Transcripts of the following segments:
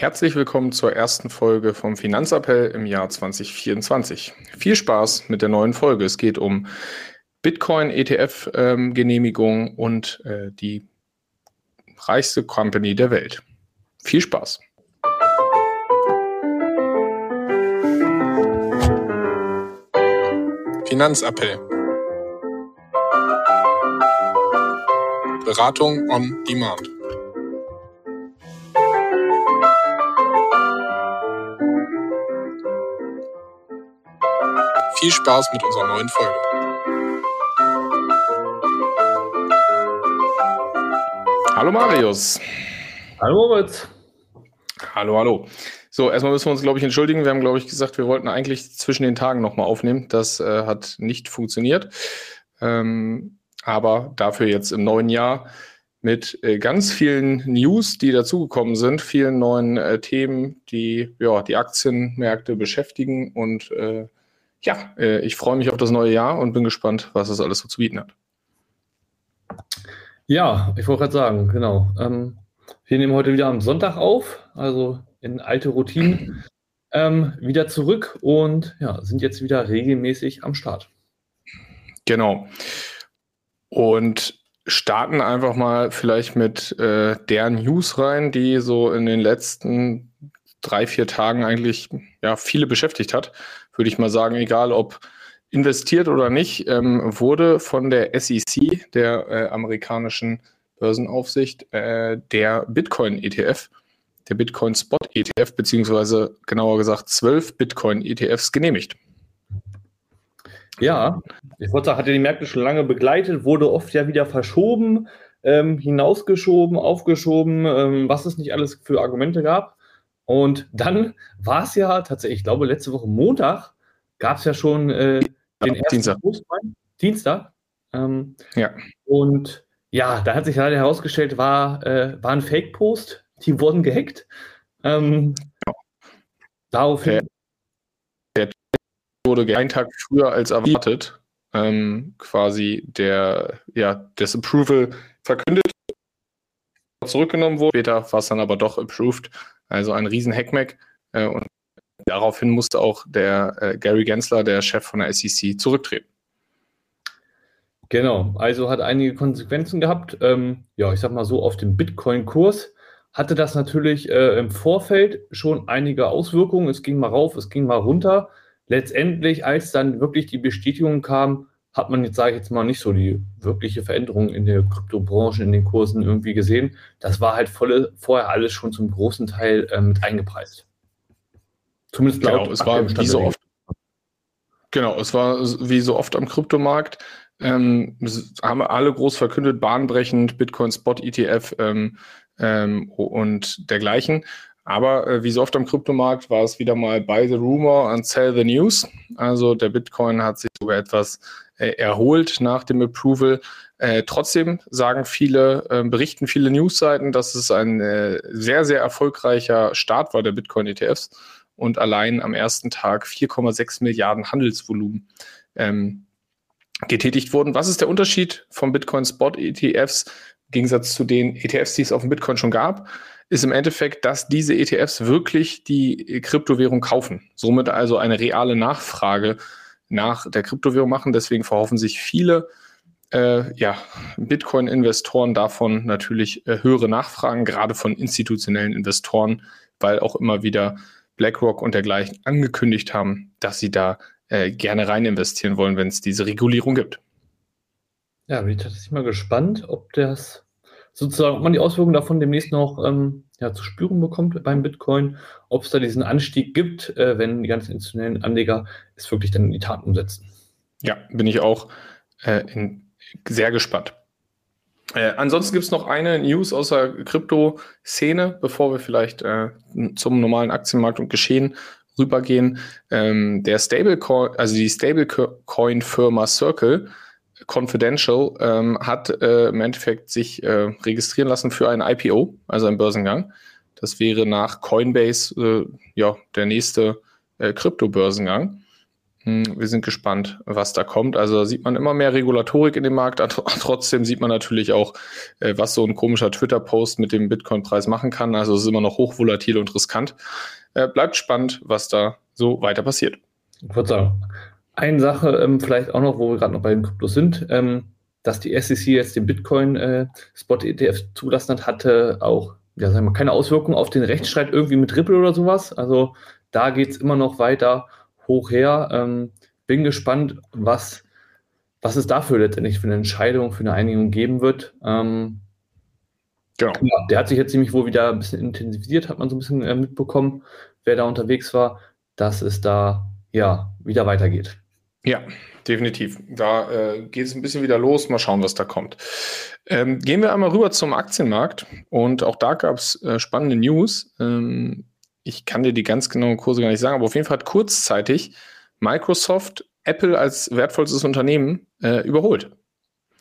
Herzlich willkommen zur ersten Folge vom Finanzappell im Jahr 2024. Viel Spaß mit der neuen Folge. Es geht um Bitcoin-ETF-Genehmigung ähm, und äh, die reichste Company der Welt. Viel Spaß. Finanzappell. Beratung on Demand. Viel Spaß mit unserer neuen Folge. Hallo Marius. Hallo Moritz. Hallo, hallo. So, erstmal müssen wir uns, glaube ich, entschuldigen. Wir haben, glaube ich, gesagt, wir wollten eigentlich zwischen den Tagen nochmal aufnehmen. Das äh, hat nicht funktioniert. Ähm, aber dafür jetzt im neuen Jahr mit äh, ganz vielen News, die dazugekommen sind, vielen neuen äh, Themen, die ja, die Aktienmärkte beschäftigen und äh, ja, äh, ich freue mich auf das neue Jahr und bin gespannt, was es alles so zu bieten hat. Ja, ich wollte gerade sagen, genau. Ähm, wir nehmen heute wieder am Sonntag auf, also in alte Routinen ähm, wieder zurück und ja, sind jetzt wieder regelmäßig am Start. Genau. Und starten einfach mal vielleicht mit äh, der News rein, die so in den letzten drei, vier Tagen eigentlich ja, viele beschäftigt hat würde ich mal sagen, egal ob investiert oder nicht, ähm, wurde von der SEC, der äh, amerikanischen Börsenaufsicht, äh, der Bitcoin-ETF, der Bitcoin-Spot-ETF, beziehungsweise genauer gesagt zwölf Bitcoin-ETFs genehmigt. Ja, ich wollte sagen, hat ja die Märkte schon lange begleitet, wurde oft ja wieder verschoben, ähm, hinausgeschoben, aufgeschoben, ähm, was es nicht alles für Argumente gab. Und dann war es ja tatsächlich, ich glaube, letzte Woche Montag gab es ja schon äh, den ersten Dienstag. Post Dienstag. Ähm, ja. Und ja, da hat sich leider herausgestellt, war, äh, war ein Fake-Post. Die wurden gehackt. Ähm, ja. Daraufhin. Der, der wurde einen Tag früher als erwartet. Ähm, quasi der, ja, das Approval verkündet, zurückgenommen wurde. Später war es dann aber doch approved. Also ein riesen Hackmack. Äh, und daraufhin musste auch der äh, Gary Gensler, der Chef von der SEC, zurücktreten. Genau, also hat einige Konsequenzen gehabt. Ähm, ja, ich sag mal so, auf dem Bitcoin-Kurs hatte das natürlich äh, im Vorfeld schon einige Auswirkungen. Es ging mal rauf, es ging mal runter. Letztendlich, als dann wirklich die Bestätigung kam, hat man jetzt, sage ich jetzt mal, nicht so die wirkliche Veränderung in der Kryptobranche, in den Kursen irgendwie gesehen. Das war halt volle, vorher alles schon zum großen Teil äh, mit eingepreist. Zumindest laut genau, es war wie so oft. Genau, es war wie so oft am Kryptomarkt. Ähm, haben alle groß verkündet, bahnbrechend, Bitcoin Spot ETF ähm, ähm, und dergleichen. Aber äh, wie so oft am Kryptomarkt war es wieder mal buy the rumor and sell the news. Also der Bitcoin hat sich sogar etwas äh, erholt nach dem Approval. Äh, trotzdem sagen viele, äh, berichten viele Newsseiten, dass es ein äh, sehr, sehr erfolgreicher Start war der Bitcoin-ETFs und allein am ersten Tag 4,6 Milliarden Handelsvolumen ähm, getätigt wurden. Was ist der Unterschied vom Bitcoin Spot ETFs im Gegensatz zu den ETFs, die es auf dem Bitcoin schon gab? Ist im Endeffekt, dass diese ETFs wirklich die Kryptowährung kaufen. Somit also eine reale Nachfrage nach der Kryptowährung machen. Deswegen verhoffen sich viele äh, ja, Bitcoin-Investoren davon natürlich äh, höhere Nachfragen, gerade von institutionellen Investoren, weil auch immer wieder BlackRock und dergleichen angekündigt haben, dass sie da äh, gerne rein investieren wollen, wenn es diese Regulierung gibt. Ja, bin ich tatsächlich mal gespannt, ob das sozusagen, ob man die Auswirkungen davon demnächst noch ähm, ja, zu spüren bekommt beim Bitcoin, ob es da diesen Anstieg gibt, äh, wenn die ganzen institutionellen Anleger es wirklich dann in die Tat umsetzen. Ja, bin ich auch äh, in, sehr gespannt. Äh, ansonsten gibt es noch eine News aus der Krypto-Szene, bevor wir vielleicht äh, zum normalen Aktienmarkt und Geschehen rübergehen. Ähm, der Stablecoin, also die Stablecoin-Firma Circle Confidential ähm, hat äh, im Endeffekt sich äh, registrieren lassen für ein IPO, also einen Börsengang. Das wäre nach Coinbase äh, ja der nächste äh, Krypto-Börsengang. Hm, wir sind gespannt, was da kommt. Also sieht man immer mehr Regulatorik in dem Markt. Trotzdem sieht man natürlich auch, äh, was so ein komischer Twitter-Post mit dem Bitcoin-Preis machen kann. Also es ist immer noch hochvolatil und riskant. Äh, bleibt spannend, was da so weiter passiert. Ich würde sagen, eine Sache ähm, vielleicht auch noch, wo wir gerade noch bei den Kryptos sind, ähm, dass die SEC jetzt den Bitcoin-Spot-ETF äh, zulassen hat, hatte auch ja, sagen wir, keine Auswirkungen auf den Rechtsstreit irgendwie mit Ripple oder sowas. Also da geht es immer noch weiter hoch her. Ähm, bin gespannt, was, was es dafür letztendlich für eine Entscheidung, für eine Einigung geben wird. Ähm, genau. Ja, der hat sich jetzt nämlich wohl wieder ein bisschen intensiviert, hat man so ein bisschen äh, mitbekommen, wer da unterwegs war, dass es da ja wieder weitergeht. Ja, definitiv. Da äh, geht es ein bisschen wieder los. Mal schauen, was da kommt. Ähm, gehen wir einmal rüber zum Aktienmarkt. Und auch da gab es äh, spannende News. Ähm, ich kann dir die ganz genauen Kurse gar nicht sagen, aber auf jeden Fall hat kurzzeitig Microsoft Apple als wertvollstes Unternehmen äh, überholt.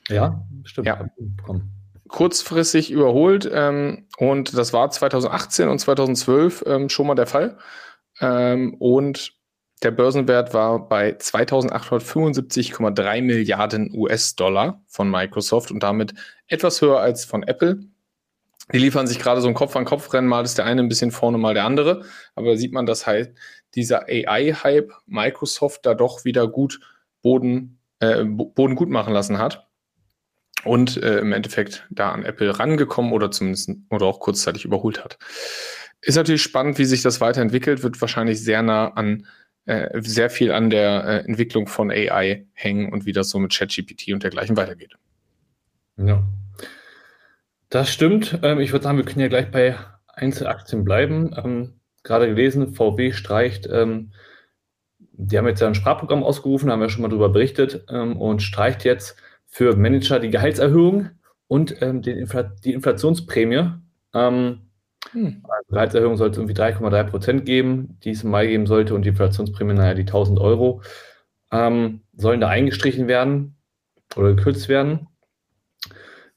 Ja, stimmt. Ja. Kurzfristig überholt ähm, und das war 2018 und 2012 ähm, schon mal der Fall. Ähm, und der Börsenwert war bei 2875,3 Milliarden US-Dollar von Microsoft und damit etwas höher als von Apple. Die liefern sich gerade so ein Kopf-an-Kopf-Rennen, mal ist der eine ein bisschen vorne, mal der andere. Aber da sieht man, dass halt dieser AI-Hype Microsoft da doch wieder gut Boden, äh, Boden gut machen lassen hat. Und äh, im Endeffekt da an Apple rangekommen oder zumindest oder auch kurzzeitig überholt hat. Ist natürlich spannend, wie sich das weiterentwickelt, wird wahrscheinlich sehr nah an äh, sehr viel an der äh, Entwicklung von AI hängen und wie das so mit ChatGPT und dergleichen weitergeht. Ja. Das stimmt. Ähm, ich würde sagen, wir können ja gleich bei Einzelaktien bleiben. Ähm, gerade gelesen, VW streicht, ähm, die haben jetzt ja ein Sprachprogramm ausgerufen, haben wir schon mal darüber berichtet, ähm, und streicht jetzt für Manager die Gehaltserhöhung und ähm, Infl die Inflationsprämie. Ähm, hm. Also Gehaltserhöhung sollte es irgendwie 3,3 Prozent geben, die es im Mai geben sollte und die Inflationsprämie, naja, die 1000 Euro, ähm, sollen da eingestrichen werden oder gekürzt werden.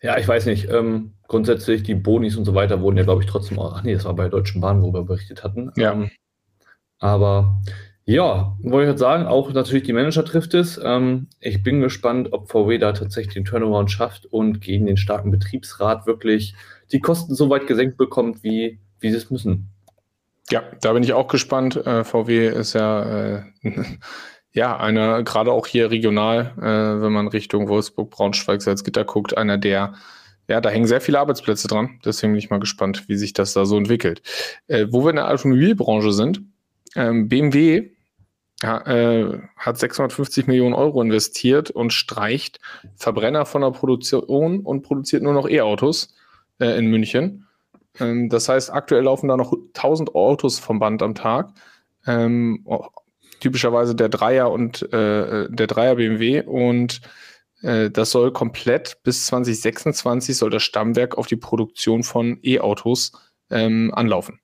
Ja, ich weiß nicht. Ähm, grundsätzlich die Bonis und so weiter wurden ja, glaube ich, trotzdem. Ach nee, das war bei der Deutschen Bahn, wo wir berichtet hatten. Ja. Ähm, aber ja, wollte ich jetzt sagen, auch natürlich die Manager trifft es. Ähm, ich bin gespannt, ob VW da tatsächlich den Turnaround schafft und gegen den starken Betriebsrat wirklich die Kosten so weit gesenkt bekommt, wie, wie sie es müssen. Ja, da bin ich auch gespannt. Äh, VW ist ja, äh, ja, einer, gerade auch hier regional, äh, wenn man Richtung Wolfsburg, Braunschweig, Salzgitter guckt, einer der, ja, da hängen sehr viele Arbeitsplätze dran. Deswegen bin ich mal gespannt, wie sich das da so entwickelt. Äh, wo wir in der Automobilbranche sind, ähm, BMW ja, äh, hat 650 Millionen Euro investiert und streicht Verbrenner von der Produktion und produziert nur noch E-Autos äh, in München. Ähm, das heißt, aktuell laufen da noch 1000 Autos vom Band am Tag. Ähm, typischerweise der Dreier und äh, der Dreier BMW und äh, das soll komplett bis 2026 soll das Stammwerk auf die Produktion von E-Autos ähm, anlaufen.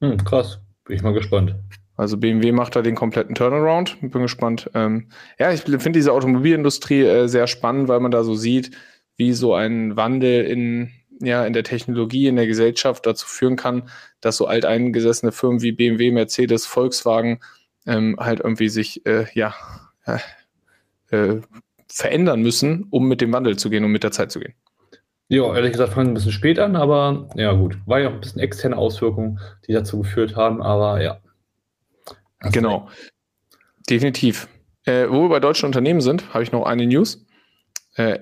Hm, krass, bin ich mal gespannt. Also BMW macht da den kompletten Turnaround. Bin gespannt. Ähm, ja, ich finde diese Automobilindustrie äh, sehr spannend, weil man da so sieht, wie so ein Wandel in ja in der Technologie, in der Gesellschaft dazu führen kann, dass so alteingesessene Firmen wie BMW, Mercedes, Volkswagen ähm, halt irgendwie sich äh, ja äh, äh, verändern müssen, um mit dem Wandel zu gehen, um mit der Zeit zu gehen. Ja, ehrlich gesagt fangen ein bisschen spät an, aber ja gut, war ja auch ein bisschen externe Auswirkungen, die dazu geführt haben, aber ja. Genau, definitiv. Äh, wo wir bei deutschen Unternehmen sind, habe ich noch eine News. Äh,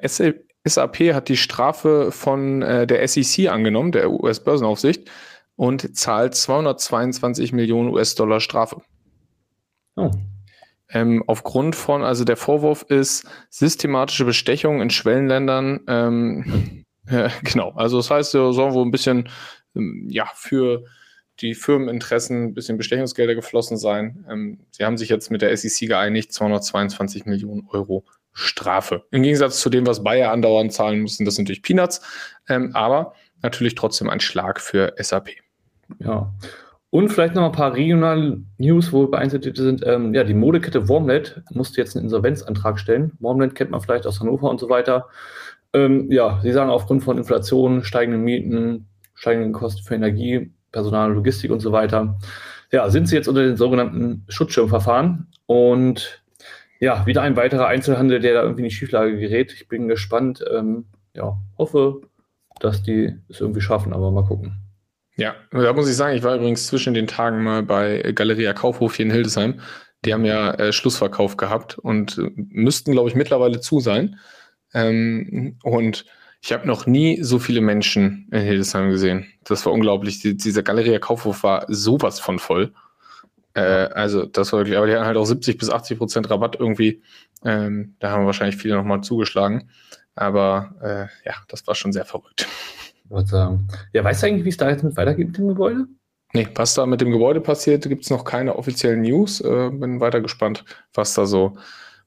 SAP hat die Strafe von äh, der SEC angenommen, der US-Börsenaufsicht, und zahlt 222 Millionen US-Dollar Strafe. Oh. Ähm, aufgrund von, also der Vorwurf ist systematische Bestechung in Schwellenländern. Ähm, äh, genau, also das heißt, da sollen wohl ein bisschen, ähm, ja, für die Firmeninteressen ein bisschen Bestechungsgelder geflossen sein. Ähm, sie haben sich jetzt mit der SEC geeinigt, 222 Millionen Euro Strafe. Im Gegensatz zu dem, was Bayer andauernd zahlen müssen, das sind natürlich Peanuts, ähm, aber natürlich trotzdem ein Schlag für SAP. Ja. Und vielleicht noch ein paar regionale News, wo wir Einzeltitel sind. Ähm, ja, die Modekette Warmlet musste jetzt einen Insolvenzantrag stellen. Warmlet kennt man vielleicht aus Hannover und so weiter. Ähm, ja, sie sagen aufgrund von Inflation, steigenden Mieten, steigenden Kosten für Energie, Personal, Logistik und so weiter. Ja, sind sie jetzt unter den sogenannten Schutzschirmverfahren und ja, wieder ein weiterer Einzelhandel, der da irgendwie in die Schieflage gerät. Ich bin gespannt. Ähm, ja, hoffe, dass die es irgendwie schaffen, aber mal gucken. Ja, da muss ich sagen, ich war übrigens zwischen den Tagen mal bei Galeria Kaufhof hier in Hildesheim. Die haben ja äh, Schlussverkauf gehabt und äh, müssten, glaube ich, mittlerweile zu sein. Ähm, und ich habe noch nie so viele Menschen in Hildesheim gesehen. Das war unglaublich. Die, dieser Galeria Kaufhof war sowas von voll. Äh, also das war wirklich, aber die hatten halt auch 70 bis 80 Prozent Rabatt irgendwie. Ähm, da haben wahrscheinlich viele nochmal zugeschlagen. Aber äh, ja, das war schon sehr verrückt. Ich sagen. Ja, weißt du eigentlich, wie es da jetzt mit weitergeht mit dem Gebäude? Nee, was da mit dem Gebäude passiert, gibt es noch keine offiziellen News. Äh, bin weiter gespannt, was da so,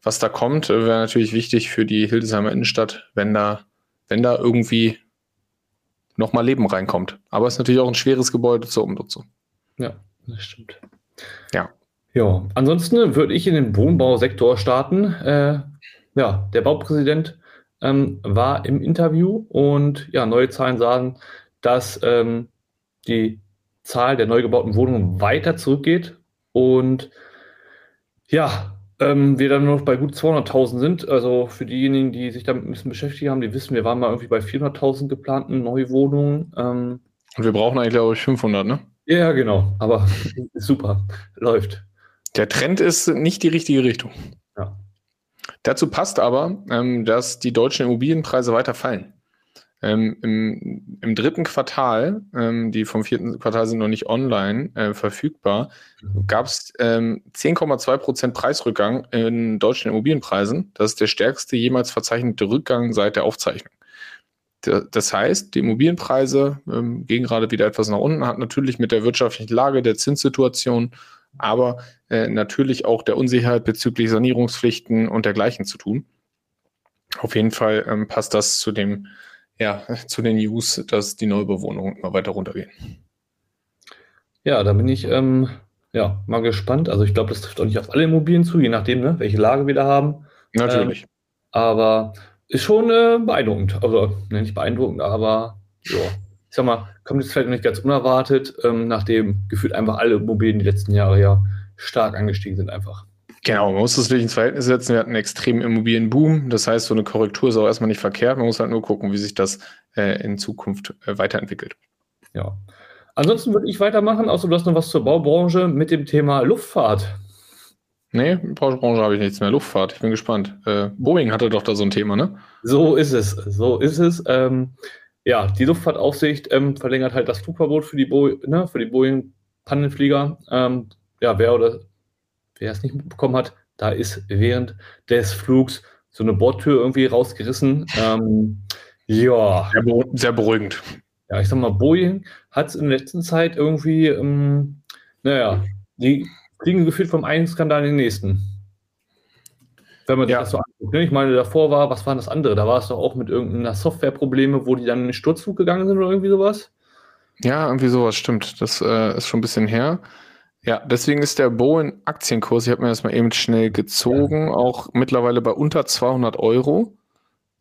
was da kommt. Wäre natürlich wichtig für die Hildesheimer Innenstadt, wenn da, wenn da irgendwie nochmal Leben reinkommt. Aber es ist natürlich auch ein schweres Gebäude zur Umnutzung. Ja, das stimmt. Ja. Ja, ansonsten würde ich in den Wohnbausektor starten. Äh, ja, der Baupräsident ähm, war im Interview und ja, neue Zahlen sagen, dass ähm, die Zahl der neu gebauten Wohnungen weiter zurückgeht und ja, ähm, wir dann nur noch bei gut 200.000 sind. Also für diejenigen, die sich damit ein bisschen beschäftigt haben, die wissen, wir waren mal irgendwie bei 400.000 geplanten Neuwohnungen. Ähm, und wir brauchen eigentlich, glaube ich, 500, ne? Ja, genau. Aber super, läuft. Der Trend ist nicht die richtige Richtung. Ja. Dazu passt aber, ähm, dass die deutschen Immobilienpreise weiter fallen. Ähm, im, im, dritten Quartal, ähm, die vom vierten Quartal sind noch nicht online äh, verfügbar, mhm. gab es ähm, 10,2 Prozent Preisrückgang in deutschen Immobilienpreisen. Das ist der stärkste jemals verzeichnete Rückgang seit der Aufzeichnung. Das heißt, die Immobilienpreise ähm, gehen gerade wieder etwas nach unten, hat natürlich mit der wirtschaftlichen Lage, der Zinssituation, aber äh, natürlich auch der Unsicherheit bezüglich Sanierungspflichten und dergleichen zu tun. Auf jeden Fall ähm, passt das zu dem ja, zu den News, dass die Neubewohnungen immer weiter runtergehen. Ja, da bin ich ähm, ja, mal gespannt. Also ich glaube, das trifft auch nicht auf alle Immobilien zu, je nachdem, ne, welche Lage wir da haben. Natürlich. Ähm, aber ist schon äh, beeindruckend. Also ne, nicht beeindruckend, aber ja. Ich sag mal, kommt jetzt vielleicht nicht ganz unerwartet, ähm, nachdem gefühlt einfach alle Immobilien die letzten Jahre ja stark angestiegen sind einfach. Genau, man muss das natürlich ins Verhältnis setzen. Wir hatten einen extremen Immobilienboom. Das heißt, so eine Korrektur ist auch erstmal nicht verkehrt. Man muss halt nur gucken, wie sich das äh, in Zukunft äh, weiterentwickelt. Ja. Ansonsten würde ich weitermachen, außer du hast noch was zur Baubranche mit dem Thema Luftfahrt. Nee, Baubranche habe ich nichts mehr. Luftfahrt, ich bin gespannt. Äh, Boeing hatte doch da so ein Thema, ne? So ist es, so ist es. Ähm, ja, die Luftfahrtaufsicht ähm, verlängert halt das Flugverbot für die, Bo ne, für die Boeing-Pannenflieger. Ähm, ja, wer oder wer es nicht mitbekommen hat, da ist während des Flugs so eine Bordtür irgendwie rausgerissen. Ähm, ja. Sehr, sehr, beruhigend. Ja, ich sag mal, Boeing hat es in der letzten Zeit irgendwie, ähm, naja, die fliegen gefühlt vom einen Skandal in den nächsten. Wenn man sich ja. das so anguckt. Ne? Ich meine, davor war, was waren das andere? Da war es doch auch mit irgendeiner Softwareprobleme, wo die dann in den Sturzflug gegangen sind oder irgendwie sowas. Ja, irgendwie sowas, stimmt. Das äh, ist schon ein bisschen her. Ja, deswegen ist der Boeing-Aktienkurs, ich habe mir das mal eben schnell gezogen, ja. auch mittlerweile bei unter 200 Euro.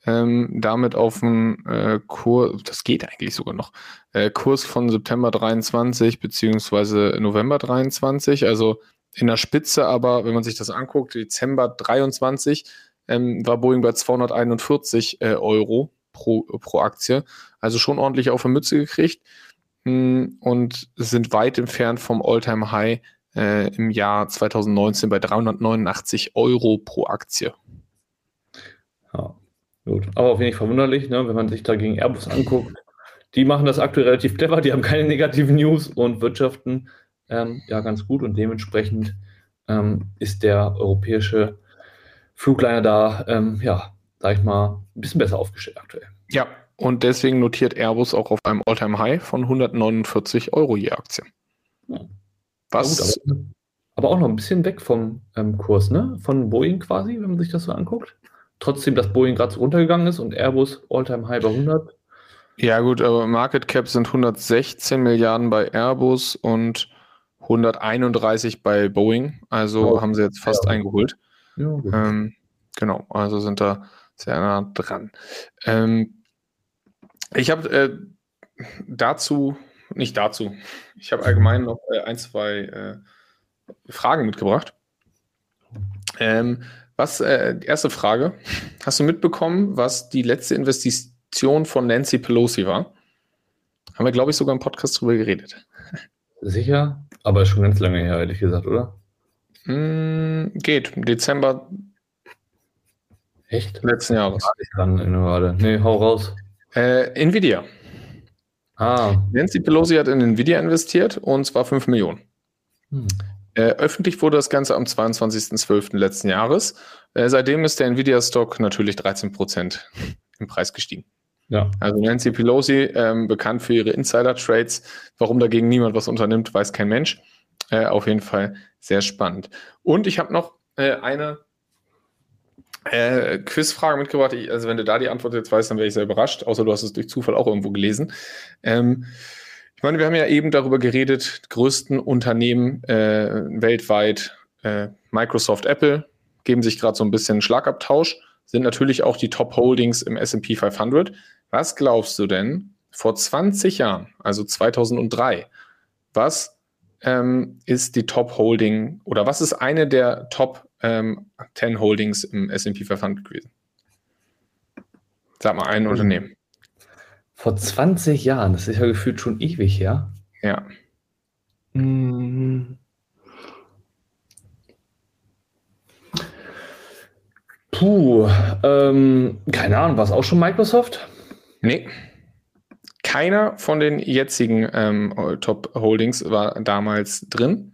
Ähm, damit auf einen äh, Kurs, das geht eigentlich sogar noch, äh, Kurs von September 23 beziehungsweise November 23, also in der Spitze, aber wenn man sich das anguckt, Dezember 23 ähm, war Boeing bei 241 äh, Euro pro, pro Aktie, also schon ordentlich auf der Mütze gekriegt. Hm, und sind weit entfernt vom Alltime high äh, im Jahr 2019 bei 389 Euro pro Aktie. Ja, gut. Aber auch wenig verwunderlich, ne, wenn man sich da gegen Airbus anguckt. Die machen das aktuell relativ clever, die haben keine negativen News und wirtschaften ähm, ja ganz gut und dementsprechend ähm, ist der europäische Flugliner da, ähm, ja, sag ich mal, ein bisschen besser aufgestellt aktuell. Ja, und deswegen notiert Airbus auch auf einem All-Time-High von 149 Euro je Aktie. Ja. Was? Gut, aber, aber, auch noch ein bisschen weg vom ähm, Kurs, ne? Von Boeing quasi, wenn man sich das so anguckt. Trotzdem, dass Boeing gerade so runtergegangen ist und Airbus All-Time-High bei 100. Ja, gut, aber Market Cap sind 116 Milliarden bei Airbus und 131 bei Boeing. Also oh, haben sie jetzt fast ja. eingeholt. Ja, ähm, genau, also sind da sehr nah dran. Ähm, ich habe äh, dazu, nicht dazu, ich habe allgemein noch äh, ein, zwei äh, Fragen mitgebracht. Ähm, Was, äh, erste Frage. Hast du mitbekommen, was die letzte Investition von Nancy Pelosi war? Haben wir, glaube ich, sogar im Podcast drüber geredet. Sicher, aber schon ganz lange her, ehrlich gesagt, oder? Mm, geht. Dezember Echt? letzten Jahres. Ich dran gerade. Nee, hau raus. Äh, Nvidia. Ah. Nancy Pelosi hat in Nvidia investiert und zwar 5 Millionen. Hm. Äh, öffentlich wurde das Ganze am 22.12. letzten Jahres. Äh, seitdem ist der Nvidia-Stock natürlich 13 Prozent im Preis gestiegen. Ja. Also Nancy Pelosi, ähm, bekannt für ihre Insider-Trades. Warum dagegen niemand was unternimmt, weiß kein Mensch. Äh, auf jeden Fall sehr spannend. Und ich habe noch äh, eine äh, Quizfrage mitgebracht. Ich, also wenn du da die Antwort jetzt weißt, dann wäre ich sehr überrascht. Außer du hast es durch Zufall auch irgendwo gelesen. Ähm, ich meine, wir haben ja eben darüber geredet, größten Unternehmen äh, weltweit, äh, Microsoft, Apple, geben sich gerade so ein bisschen Schlagabtausch, sind natürlich auch die Top Holdings im S&P 500. Was glaubst du denn vor 20 Jahren, also 2003, was ähm, ist die Top Holding oder was ist eine der Top ähm, 10 Holdings im S&P 500 gewesen? Sag mal ein Unternehmen. Vor 20 Jahren, das ist ja gefühlt schon ewig her. Ja. Hm. Puh, ähm, keine Ahnung, war es auch schon Microsoft? Nee. Keiner von den jetzigen ähm, Top Holdings war damals drin.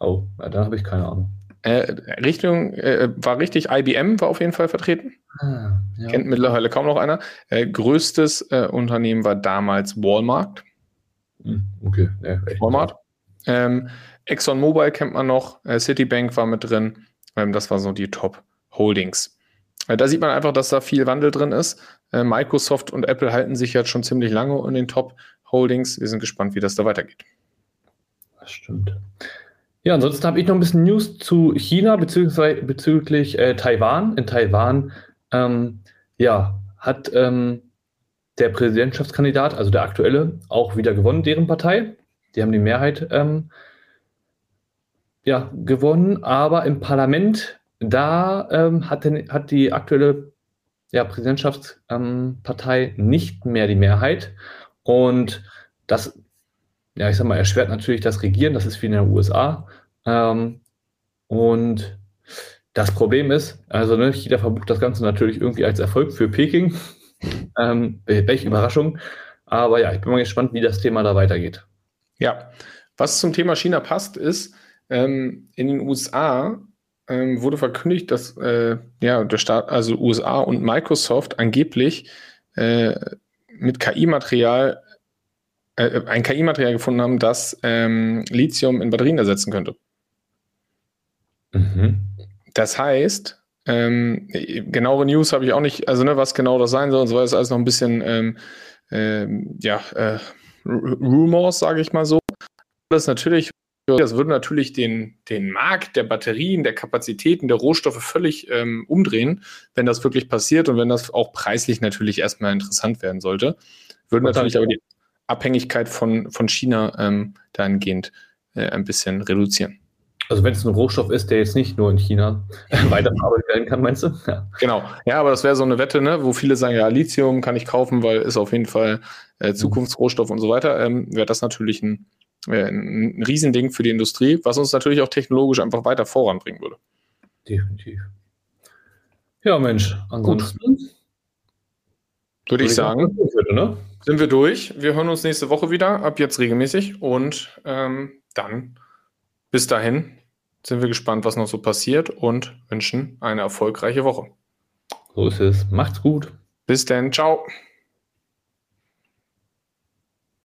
Oh, ja, da habe ich keine Ahnung. Äh, Richtung äh, war richtig, IBM war auf jeden Fall vertreten. Ah, ja. Kennt mittlerweile kaum noch einer. Äh, größtes äh, Unternehmen war damals Walmart. Hm, okay, ja, Walmart. Ähm, ExxonMobil kennt man noch, äh, Citibank war mit drin. Ähm, das war so die Top Holdings. Äh, da sieht man einfach, dass da viel Wandel drin ist. Microsoft und Apple halten sich jetzt schon ziemlich lange in den Top Holdings. Wir sind gespannt, wie das da weitergeht. Das stimmt. Ja, ansonsten habe ich noch ein bisschen News zu China beziehungsweise bezüglich äh, Taiwan. In Taiwan ähm, ja, hat ähm, der Präsidentschaftskandidat, also der aktuelle, auch wieder gewonnen, deren Partei. Die haben die Mehrheit ähm, ja, gewonnen, aber im Parlament, da ähm, hat, den, hat die aktuelle ja, Präsidentschaftspartei nicht mehr die Mehrheit. Und das ja, ich sag mal, erschwert natürlich das Regieren, das ist wie in den USA. Ähm, und das Problem ist, also ne, China verbucht das Ganze natürlich irgendwie als Erfolg für Peking. ähm, welche Überraschung. Aber ja, ich bin mal gespannt, wie das Thema da weitergeht. Ja, was zum Thema China passt, ist, ähm, in den USA ähm, wurde verkündigt, dass äh, ja, der Staat, also USA und Microsoft angeblich äh, mit KI-Material äh, ein KI-Material gefunden haben, das ähm, Lithium in Batterien ersetzen könnte. Mhm. Das heißt, ähm, genauere News habe ich auch nicht, also ne, was genau das sein soll und so weiter, ist alles noch ein bisschen, ähm, ähm, ja, äh, Rumors, sage ich mal so. Das natürlich, das würde natürlich den, den Markt der Batterien, der Kapazitäten, der Rohstoffe völlig ähm, umdrehen, wenn das wirklich passiert und wenn das auch preislich natürlich erstmal interessant werden sollte. Würde natürlich aber die Abhängigkeit von, von China ähm, dahingehend äh, ein bisschen reduzieren. Also wenn es ein Rohstoff ist, der jetzt nicht nur in China weiterverarbeitet werden kann, meinst du? Ja. Genau. Ja, aber das wäre so eine Wette, ne, wo viele sagen, ja, Lithium kann ich kaufen, weil ist auf jeden Fall äh, Zukunftsrohstoff und so weiter. Ähm, wäre das natürlich ein, äh, ein Riesending für die Industrie, was uns natürlich auch technologisch einfach weiter voranbringen würde. Definitiv. Ja, Mensch, ansonsten. Gut. Würde ich sagen. Würde, ne? sind wir durch. Wir hören uns nächste Woche wieder, ab jetzt regelmäßig. Und ähm, dann bis dahin sind wir gespannt, was noch so passiert und wünschen eine erfolgreiche Woche. So ist es. Macht's gut. Bis dann. Ciao.